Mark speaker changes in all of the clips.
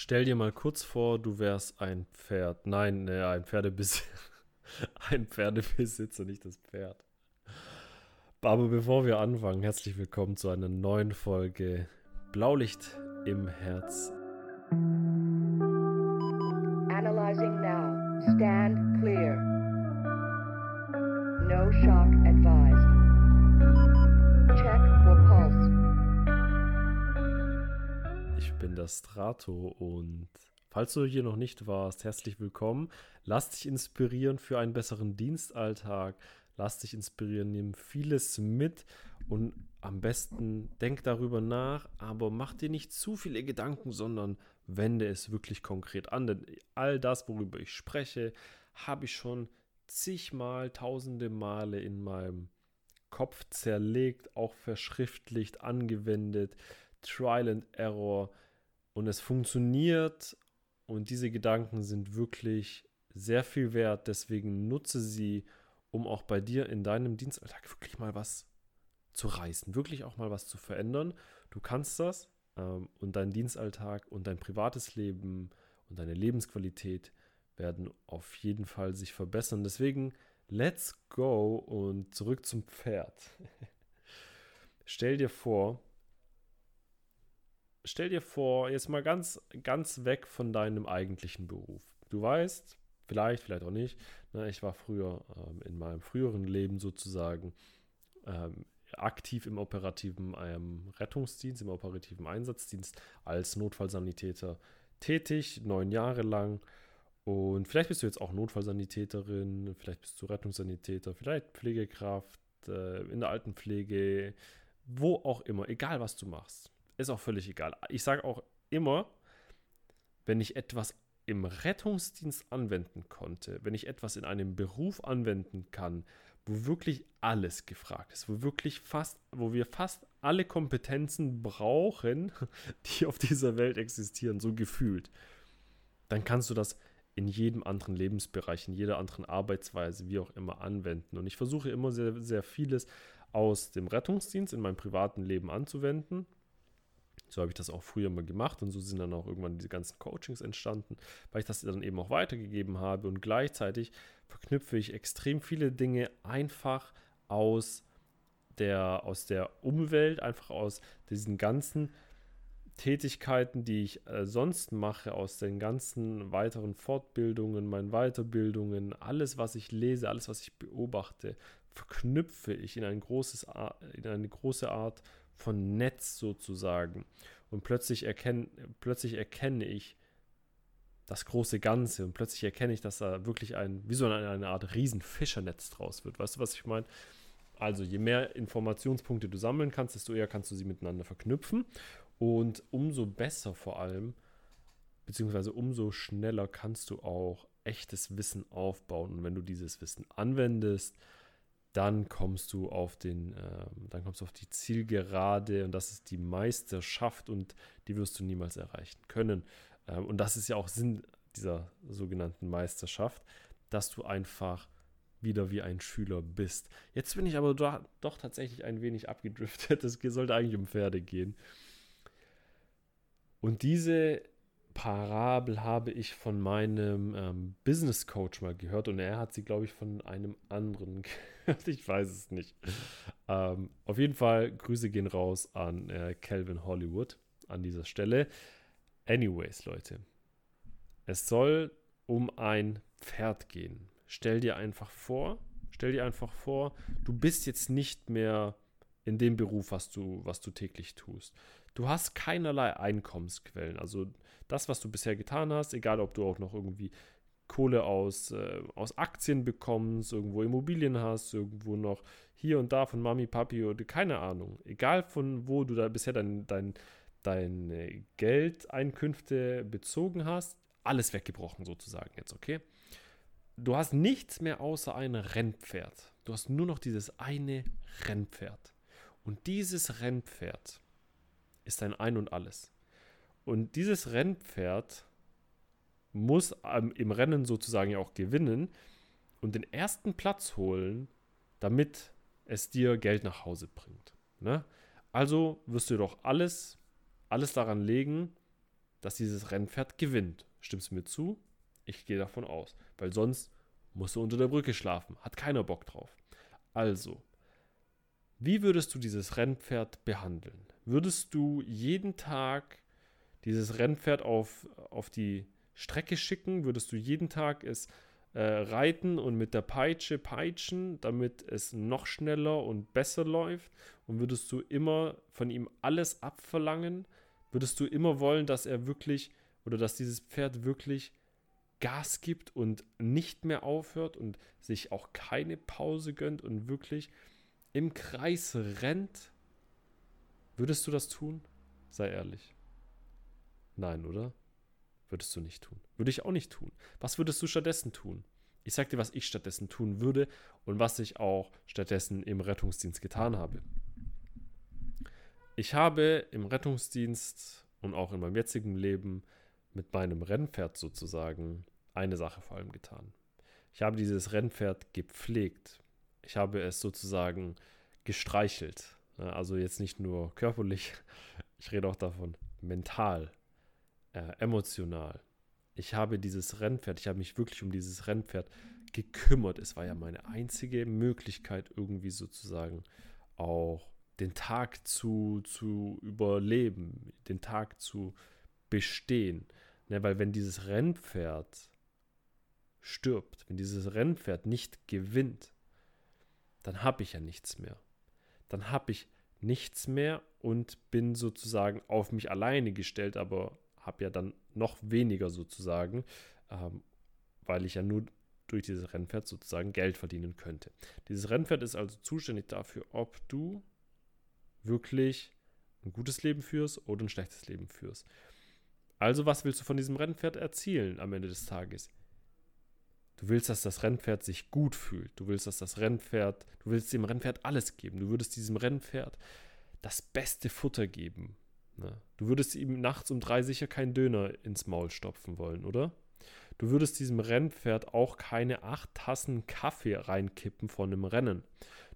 Speaker 1: Stell dir mal kurz vor, du wärst ein Pferd. Nein, ne, ein Pferdebesitzer. ein Pferdebesitzer, nicht das Pferd. Aber bevor wir anfangen, herzlich willkommen zu einer neuen Folge Blaulicht im Herz. Ich bin der Strato und falls du hier noch nicht warst, herzlich willkommen. Lass dich inspirieren für einen besseren Dienstalltag. Lass dich inspirieren, nimm vieles mit und am besten denk darüber nach, aber mach dir nicht zu viele Gedanken, sondern wende es wirklich konkret an. Denn all das, worüber ich spreche, habe ich schon zigmal, tausende Male in meinem Kopf zerlegt, auch verschriftlicht, angewendet, Trial and Error und es funktioniert und diese Gedanken sind wirklich sehr viel wert, deswegen nutze sie, um auch bei dir in deinem Dienstalltag wirklich mal was zu reißen, wirklich auch mal was zu verändern. Du kannst das ähm, und dein Dienstalltag und dein privates Leben und deine Lebensqualität werden auf jeden Fall sich verbessern. Deswegen let's go und zurück zum Pferd. Stell dir vor, stell dir vor, jetzt mal ganz, ganz weg von deinem eigentlichen Beruf. Du weißt, vielleicht, vielleicht auch nicht, ne, ich war früher ähm, in meinem früheren Leben sozusagen ähm, aktiv im operativen ähm, Rettungsdienst, im operativen Einsatzdienst als Notfallsanitäter tätig, neun Jahre lang. Und vielleicht bist du jetzt auch Notfallsanitäterin, vielleicht bist du Rettungssanitäter, vielleicht Pflegekraft äh, in der Altenpflege, wo auch immer, egal was du machst. Ist auch völlig egal. Ich sage auch immer, wenn ich etwas im Rettungsdienst anwenden konnte, wenn ich etwas in einem Beruf anwenden kann, wo wirklich alles gefragt ist, wo wirklich fast, wo wir fast alle Kompetenzen brauchen, die auf dieser Welt existieren, so gefühlt, dann kannst du das in jedem anderen Lebensbereich, in jeder anderen Arbeitsweise, wie auch immer, anwenden. Und ich versuche immer sehr, sehr vieles aus dem Rettungsdienst in meinem privaten Leben anzuwenden, so habe ich das auch früher mal gemacht und so sind dann auch irgendwann diese ganzen Coachings entstanden, weil ich das dann eben auch weitergegeben habe und gleichzeitig verknüpfe ich extrem viele Dinge einfach aus der, aus der Umwelt, einfach aus diesen ganzen Tätigkeiten, die ich äh, sonst mache, aus den ganzen weiteren Fortbildungen, meinen Weiterbildungen, alles, was ich lese, alles, was ich beobachte, verknüpfe ich in, ein großes, in eine große Art von Netz sozusagen. Und plötzlich, erkenn, plötzlich erkenne ich das große Ganze und plötzlich erkenne ich, dass da wirklich ein, wie so eine, eine Art Riesenfischernetz draus wird. Weißt du, was ich meine? Also, je mehr Informationspunkte du sammeln kannst, desto eher kannst du sie miteinander verknüpfen. Und umso besser vor allem, beziehungsweise umso schneller kannst du auch echtes Wissen aufbauen. Und wenn du dieses Wissen anwendest, dann kommst du auf den, äh, dann kommst du auf die Zielgerade und das ist die Meisterschaft und die wirst du niemals erreichen können. Ähm, und das ist ja auch Sinn dieser sogenannten Meisterschaft, dass du einfach wieder wie ein Schüler bist. Jetzt bin ich aber doch, doch tatsächlich ein wenig abgedriftet. Es sollte eigentlich um Pferde gehen. Und diese Parabel habe ich von meinem ähm, Business Coach mal gehört und er hat sie, glaube ich, von einem anderen gehört. Ich weiß es nicht. Ähm, auf jeden Fall, Grüße gehen raus an äh, Calvin Hollywood an dieser Stelle. Anyways, Leute, es soll um ein Pferd gehen. Stell dir einfach vor, stell dir einfach vor, du bist jetzt nicht mehr in dem Beruf, was du, was du täglich tust. Du hast keinerlei Einkommensquellen. Also das, was du bisher getan hast, egal ob du auch noch irgendwie Kohle aus, äh, aus Aktien bekommst, irgendwo Immobilien hast, irgendwo noch hier und da von Mami, Papi oder keine Ahnung. Egal von wo du da bisher dein, dein, deine Geldeinkünfte bezogen hast, alles weggebrochen sozusagen jetzt, okay? Du hast nichts mehr außer ein Rennpferd. Du hast nur noch dieses eine Rennpferd. Und dieses Rennpferd ist dein Ein und alles. Und dieses Rennpferd muss ähm, im Rennen sozusagen ja auch gewinnen und den ersten Platz holen, damit es dir Geld nach Hause bringt. Ne? Also wirst du doch alles, alles daran legen, dass dieses Rennpferd gewinnt. Stimmst du mir zu? Ich gehe davon aus, weil sonst musst du unter der Brücke schlafen. Hat keiner Bock drauf. Also, wie würdest du dieses Rennpferd behandeln? Würdest du jeden Tag dieses Rennpferd auf, auf die Strecke schicken? Würdest du jeden Tag es äh, reiten und mit der Peitsche peitschen, damit es noch schneller und besser läuft? Und würdest du immer von ihm alles abverlangen? Würdest du immer wollen, dass er wirklich oder dass dieses Pferd wirklich Gas gibt und nicht mehr aufhört und sich auch keine Pause gönnt und wirklich im Kreis rennt? Würdest du das tun? Sei ehrlich. Nein, oder? Würdest du nicht tun. Würde ich auch nicht tun. Was würdest du stattdessen tun? Ich sag dir, was ich stattdessen tun würde und was ich auch stattdessen im Rettungsdienst getan habe. Ich habe im Rettungsdienst und auch in meinem jetzigen Leben mit meinem Rennpferd sozusagen eine Sache vor allem getan. Ich habe dieses Rennpferd gepflegt. Ich habe es sozusagen gestreichelt. Also jetzt nicht nur körperlich, ich rede auch davon mental, äh, emotional. Ich habe dieses Rennpferd, ich habe mich wirklich um dieses Rennpferd gekümmert. Es war ja meine einzige Möglichkeit, irgendwie sozusagen auch den Tag zu, zu überleben, den Tag zu bestehen. Ne, weil wenn dieses Rennpferd stirbt, wenn dieses Rennpferd nicht gewinnt, dann habe ich ja nichts mehr. Dann habe ich nichts mehr und bin sozusagen auf mich alleine gestellt, aber habe ja dann noch weniger sozusagen, ähm, weil ich ja nur durch dieses Rennpferd sozusagen Geld verdienen könnte. Dieses Rennpferd ist also zuständig dafür, ob du wirklich ein gutes Leben führst oder ein schlechtes Leben führst. Also was willst du von diesem Rennpferd erzielen am Ende des Tages? Du willst, dass das Rennpferd sich gut fühlt. Du willst, dass das Rennpferd, du willst dem Rennpferd alles geben. Du würdest diesem Rennpferd das beste Futter geben. Ne? Du würdest ihm nachts um drei sicher keinen Döner ins Maul stopfen wollen, oder? Du würdest diesem Rennpferd auch keine acht Tassen Kaffee reinkippen von einem Rennen.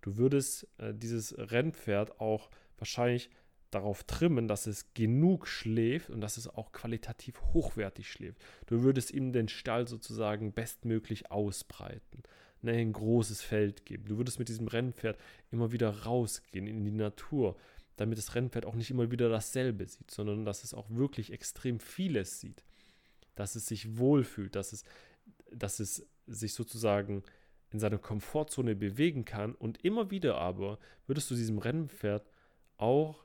Speaker 1: Du würdest äh, dieses Rennpferd auch wahrscheinlich darauf trimmen, dass es genug schläft und dass es auch qualitativ hochwertig schläft. Du würdest ihm den Stall sozusagen bestmöglich ausbreiten, ne, ein großes Feld geben. Du würdest mit diesem Rennpferd immer wieder rausgehen in die Natur, damit das Rennpferd auch nicht immer wieder dasselbe sieht, sondern dass es auch wirklich extrem vieles sieht. Dass es sich wohlfühlt, dass es, dass es sich sozusagen in seiner Komfortzone bewegen kann und immer wieder aber würdest du diesem Rennpferd auch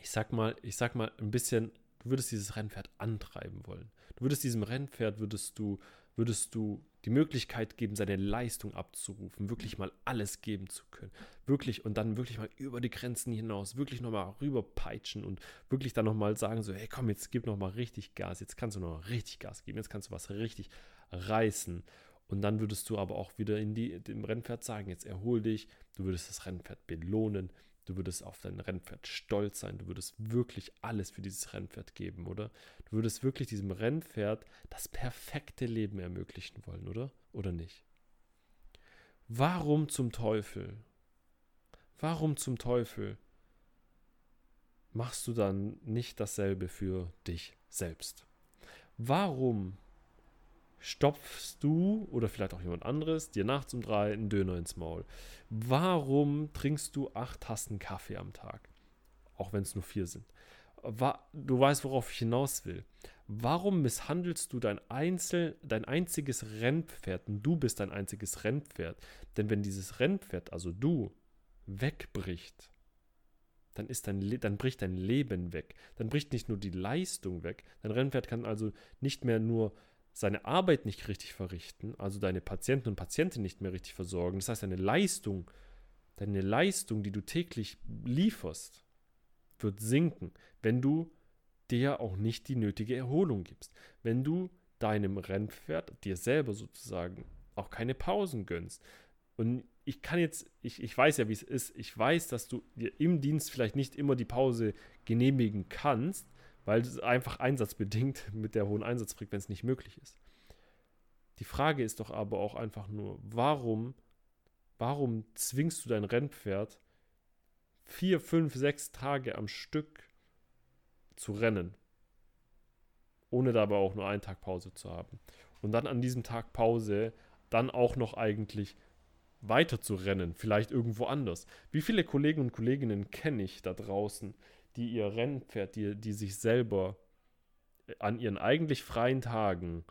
Speaker 1: ich sag mal, ich sag mal ein bisschen, du würdest dieses Rennpferd antreiben wollen. Du würdest diesem Rennpferd, würdest du, würdest du die Möglichkeit geben, seine Leistung abzurufen, wirklich mal alles geben zu können. Wirklich und dann wirklich mal über die Grenzen hinaus, wirklich nochmal rüberpeitschen und wirklich dann nochmal sagen, so, hey komm, jetzt gib nochmal richtig Gas, jetzt kannst du nochmal richtig Gas geben, jetzt kannst du was richtig reißen. Und dann würdest du aber auch wieder in die, dem Rennpferd sagen, jetzt erhol dich, du würdest das Rennpferd belohnen, Du würdest auf dein Rennpferd stolz sein. Du würdest wirklich alles für dieses Rennpferd geben, oder? Du würdest wirklich diesem Rennpferd das perfekte Leben ermöglichen wollen, oder? Oder nicht? Warum zum Teufel? Warum zum Teufel machst du dann nicht dasselbe für dich selbst? Warum stopfst du oder vielleicht auch jemand anderes dir nachts um drei einen Döner ins Maul? Warum trinkst du acht Tassen Kaffee am Tag? Auch wenn es nur vier sind. Du weißt, worauf ich hinaus will. Warum misshandelst du dein, Einzel, dein einziges Rennpferd und du bist dein einziges Rennpferd? Denn wenn dieses Rennpferd, also du, wegbricht, dann, ist dein dann bricht dein Leben weg. Dann bricht nicht nur die Leistung weg. Dein Rennpferd kann also nicht mehr nur seine Arbeit nicht richtig verrichten, also deine Patienten und Patienten nicht mehr richtig versorgen. Das heißt, deine Leistung, deine Leistung, die du täglich lieferst, wird sinken, wenn du dir auch nicht die nötige Erholung gibst. Wenn du deinem Rennpferd, dir selber sozusagen, auch keine Pausen gönnst. Und ich kann jetzt, ich, ich weiß ja, wie es ist, ich weiß, dass du dir im Dienst vielleicht nicht immer die Pause genehmigen kannst, weil es einfach einsatzbedingt mit der hohen Einsatzfrequenz nicht möglich ist. Die Frage ist doch aber auch einfach nur, warum, warum zwingst du dein Rennpferd vier, fünf, sechs Tage am Stück zu rennen? ohne dabei auch nur einen Tag Pause zu haben. Und dann an diesem Tag Pause dann auch noch eigentlich weiter zu rennen, vielleicht irgendwo anders. Wie viele Kollegen und Kolleginnen kenne ich da draußen, die ihr Rennpferd, die, die sich selber an ihren eigentlich freien Tagen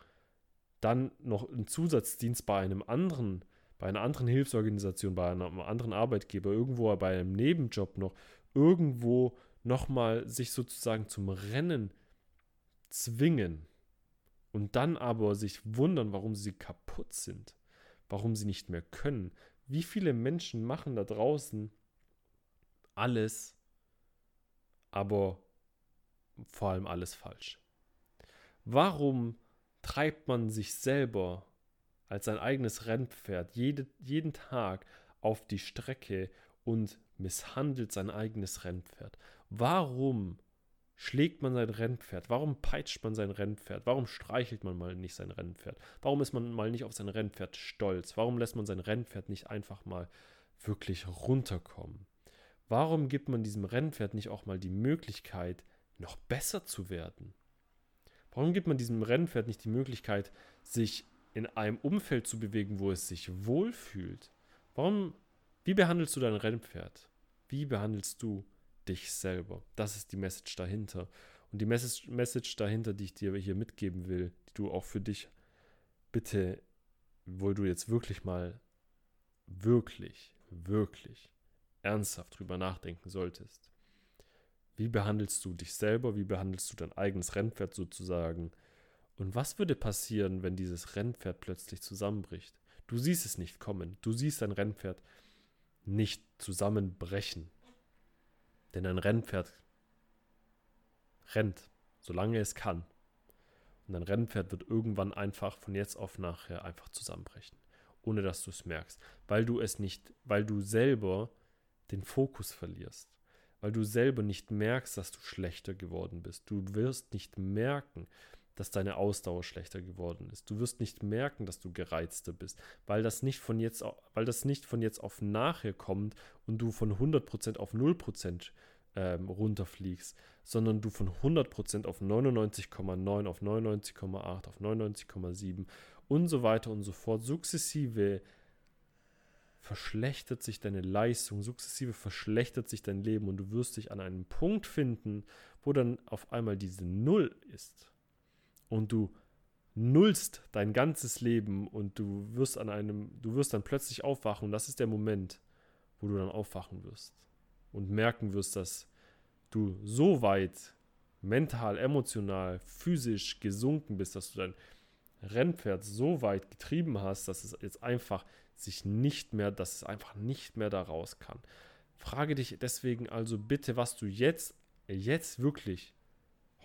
Speaker 1: dann noch einen Zusatzdienst bei einem anderen, bei einer anderen Hilfsorganisation, bei einem anderen Arbeitgeber, irgendwo bei einem Nebenjob noch, irgendwo nochmal sich sozusagen zum Rennen zwingen und dann aber sich wundern, warum sie kaputt sind, warum sie nicht mehr können. Wie viele Menschen machen da draußen alles, aber vor allem alles falsch? Warum treibt man sich selber als sein eigenes Rennpferd jede, jeden Tag auf die Strecke und misshandelt sein eigenes Rennpferd? Warum schlägt man sein Rennpferd? Warum peitscht man sein Rennpferd? Warum streichelt man mal nicht sein Rennpferd? Warum ist man mal nicht auf sein Rennpferd stolz? Warum lässt man sein Rennpferd nicht einfach mal wirklich runterkommen? Warum gibt man diesem Rennpferd nicht auch mal die Möglichkeit, noch besser zu werden? Warum gibt man diesem Rennpferd nicht die Möglichkeit, sich in einem Umfeld zu bewegen, wo es sich wohlfühlt? Warum, wie behandelst du dein Rennpferd? Wie behandelst du dich selber? Das ist die Message dahinter. Und die Message, Message dahinter, die ich dir hier mitgeben will, die du auch für dich bitte, wo du jetzt wirklich mal wirklich, wirklich ernsthaft drüber nachdenken solltest. Wie behandelst du dich selber? Wie behandelst du dein eigenes Rennpferd sozusagen? Und was würde passieren, wenn dieses Rennpferd plötzlich zusammenbricht? Du siehst es nicht kommen. Du siehst dein Rennpferd nicht zusammenbrechen. Denn ein Rennpferd rennt, solange es kann. Und ein Rennpferd wird irgendwann einfach von jetzt auf nachher einfach zusammenbrechen, ohne dass du es merkst, weil du es nicht, weil du selber den Fokus verlierst weil du selber nicht merkst, dass du schlechter geworden bist. Du wirst nicht merken, dass deine Ausdauer schlechter geworden ist. Du wirst nicht merken, dass du gereizter bist, weil das nicht von jetzt, weil das nicht von jetzt auf nachher kommt und du von 100% auf 0% ähm, runterfliegst, sondern du von 100% auf 99,9, auf 99,8, auf 99,7 und so weiter und so fort sukzessive verschlechtert sich deine Leistung, sukzessive verschlechtert sich dein Leben und du wirst dich an einem Punkt finden, wo dann auf einmal diese Null ist. Und du nullst dein ganzes Leben und du wirst an einem, du wirst dann plötzlich aufwachen und das ist der Moment, wo du dann aufwachen wirst und merken wirst, dass du so weit mental, emotional, physisch gesunken bist, dass du dein Rennpferd so weit getrieben hast, dass es jetzt einfach sich nicht mehr, dass es einfach nicht mehr da raus kann. Frage dich deswegen also bitte, was du jetzt, jetzt wirklich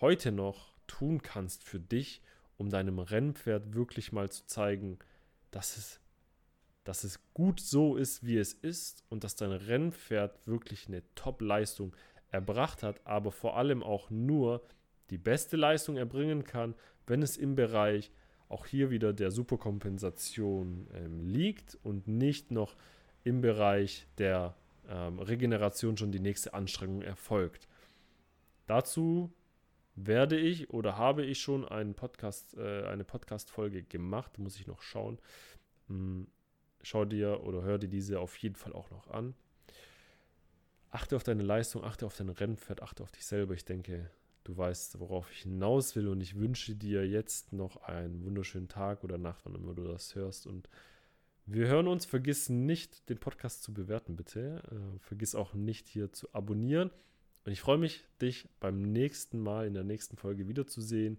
Speaker 1: heute noch tun kannst für dich, um deinem Rennpferd wirklich mal zu zeigen, dass es, dass es gut so ist, wie es ist und dass dein Rennpferd wirklich eine Top-Leistung erbracht hat, aber vor allem auch nur die beste Leistung erbringen kann, wenn es im Bereich auch hier wieder der Superkompensation ähm, liegt und nicht noch im Bereich der ähm, Regeneration schon die nächste Anstrengung erfolgt. Dazu werde ich oder habe ich schon einen Podcast, äh, eine Podcast-Folge gemacht, muss ich noch schauen. Hm, schau dir oder hör dir diese auf jeden Fall auch noch an. Achte auf deine Leistung, achte auf dein Rennpferd, achte auf dich selber. Ich denke, Du weißt, worauf ich hinaus will und ich wünsche dir jetzt noch einen wunderschönen Tag oder Nacht, wann immer du das hörst. Und wir hören uns. Vergiss nicht, den Podcast zu bewerten, bitte. Äh, vergiss auch nicht, hier zu abonnieren. Und ich freue mich, dich beim nächsten Mal in der nächsten Folge wiederzusehen.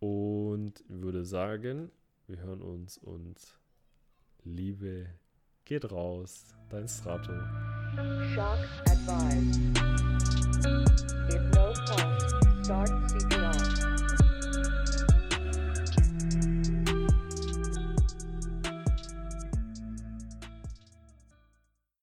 Speaker 1: Und würde sagen, wir hören uns und Liebe geht raus. Dein Strato. Shock advised. CPR.